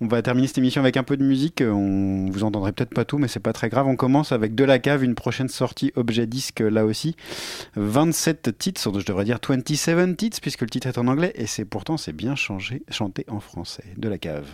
On va terminer cette émission avec un peu de musique. On vous entendrez peut-être pas tout, mais c'est pas très grave. On commence avec De la Cave, une prochaine sortie objet disque là aussi. 27 titres, je devrais dire 27 titres puisque le titre est en anglais et c'est pourtant c'est bien changé, chanté en français. De la Cave.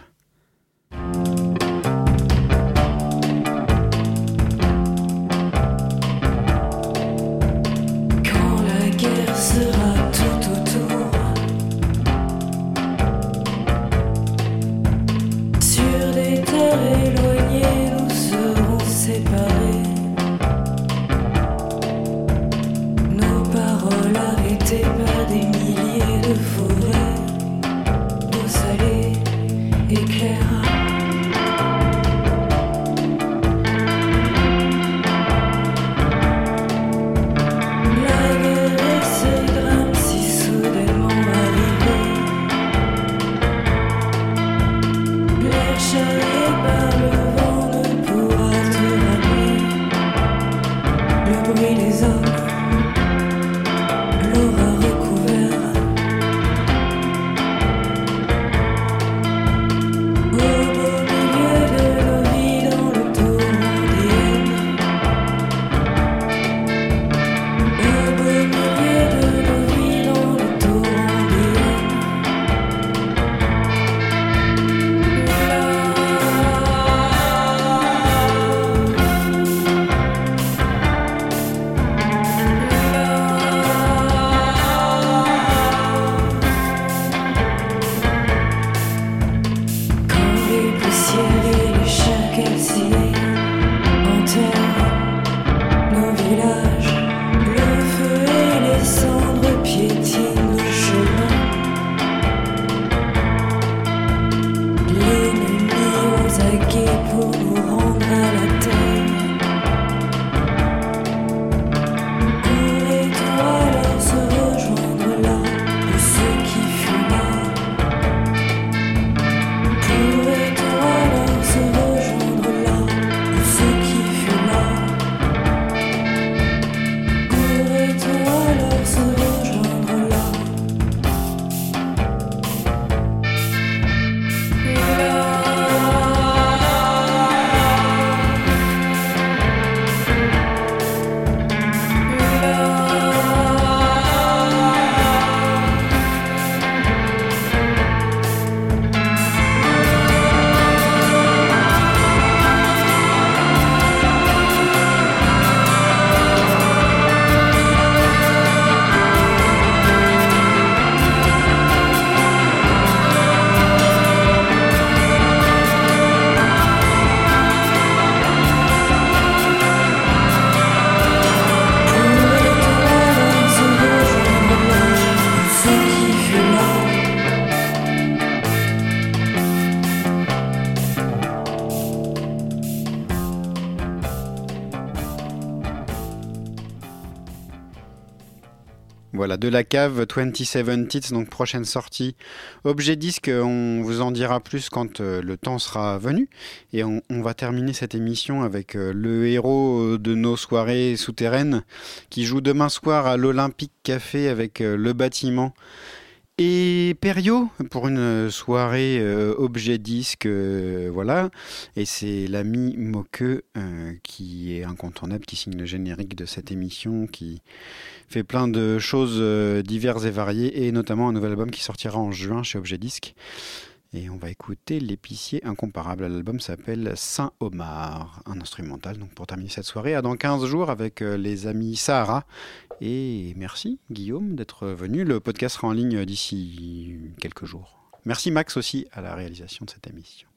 De la
cave 27 Tits, donc prochaine sortie. Objet disque, on vous en dira plus quand euh, le temps sera venu. Et on, va terminer cette émission avec euh, le héros euh, de nos soirées souterraines qui joue demain soir à l'Olympique Café avec le bâtiment. Et Perio pour une soirée objet disque, voilà. Et c'est l'ami Moqueux qui est incontournable, qui signe le générique de cette émission, qui fait plein de choses euh, diverses et variées, et notamment un nouvel album qui sortira en juin chez Objet Disque. Et on va écouter l'épicier incomparable. L'album s'appelle Saint-Omar, un instrumental. Donc pour terminer cette soirée, à dans 15 jours avec euh, les amis Sahara. Et merci Guillaume d'être venu. Le podcast sera en ligne d'ici quelques jours. Merci Max aussi à la réalisation de cette émission.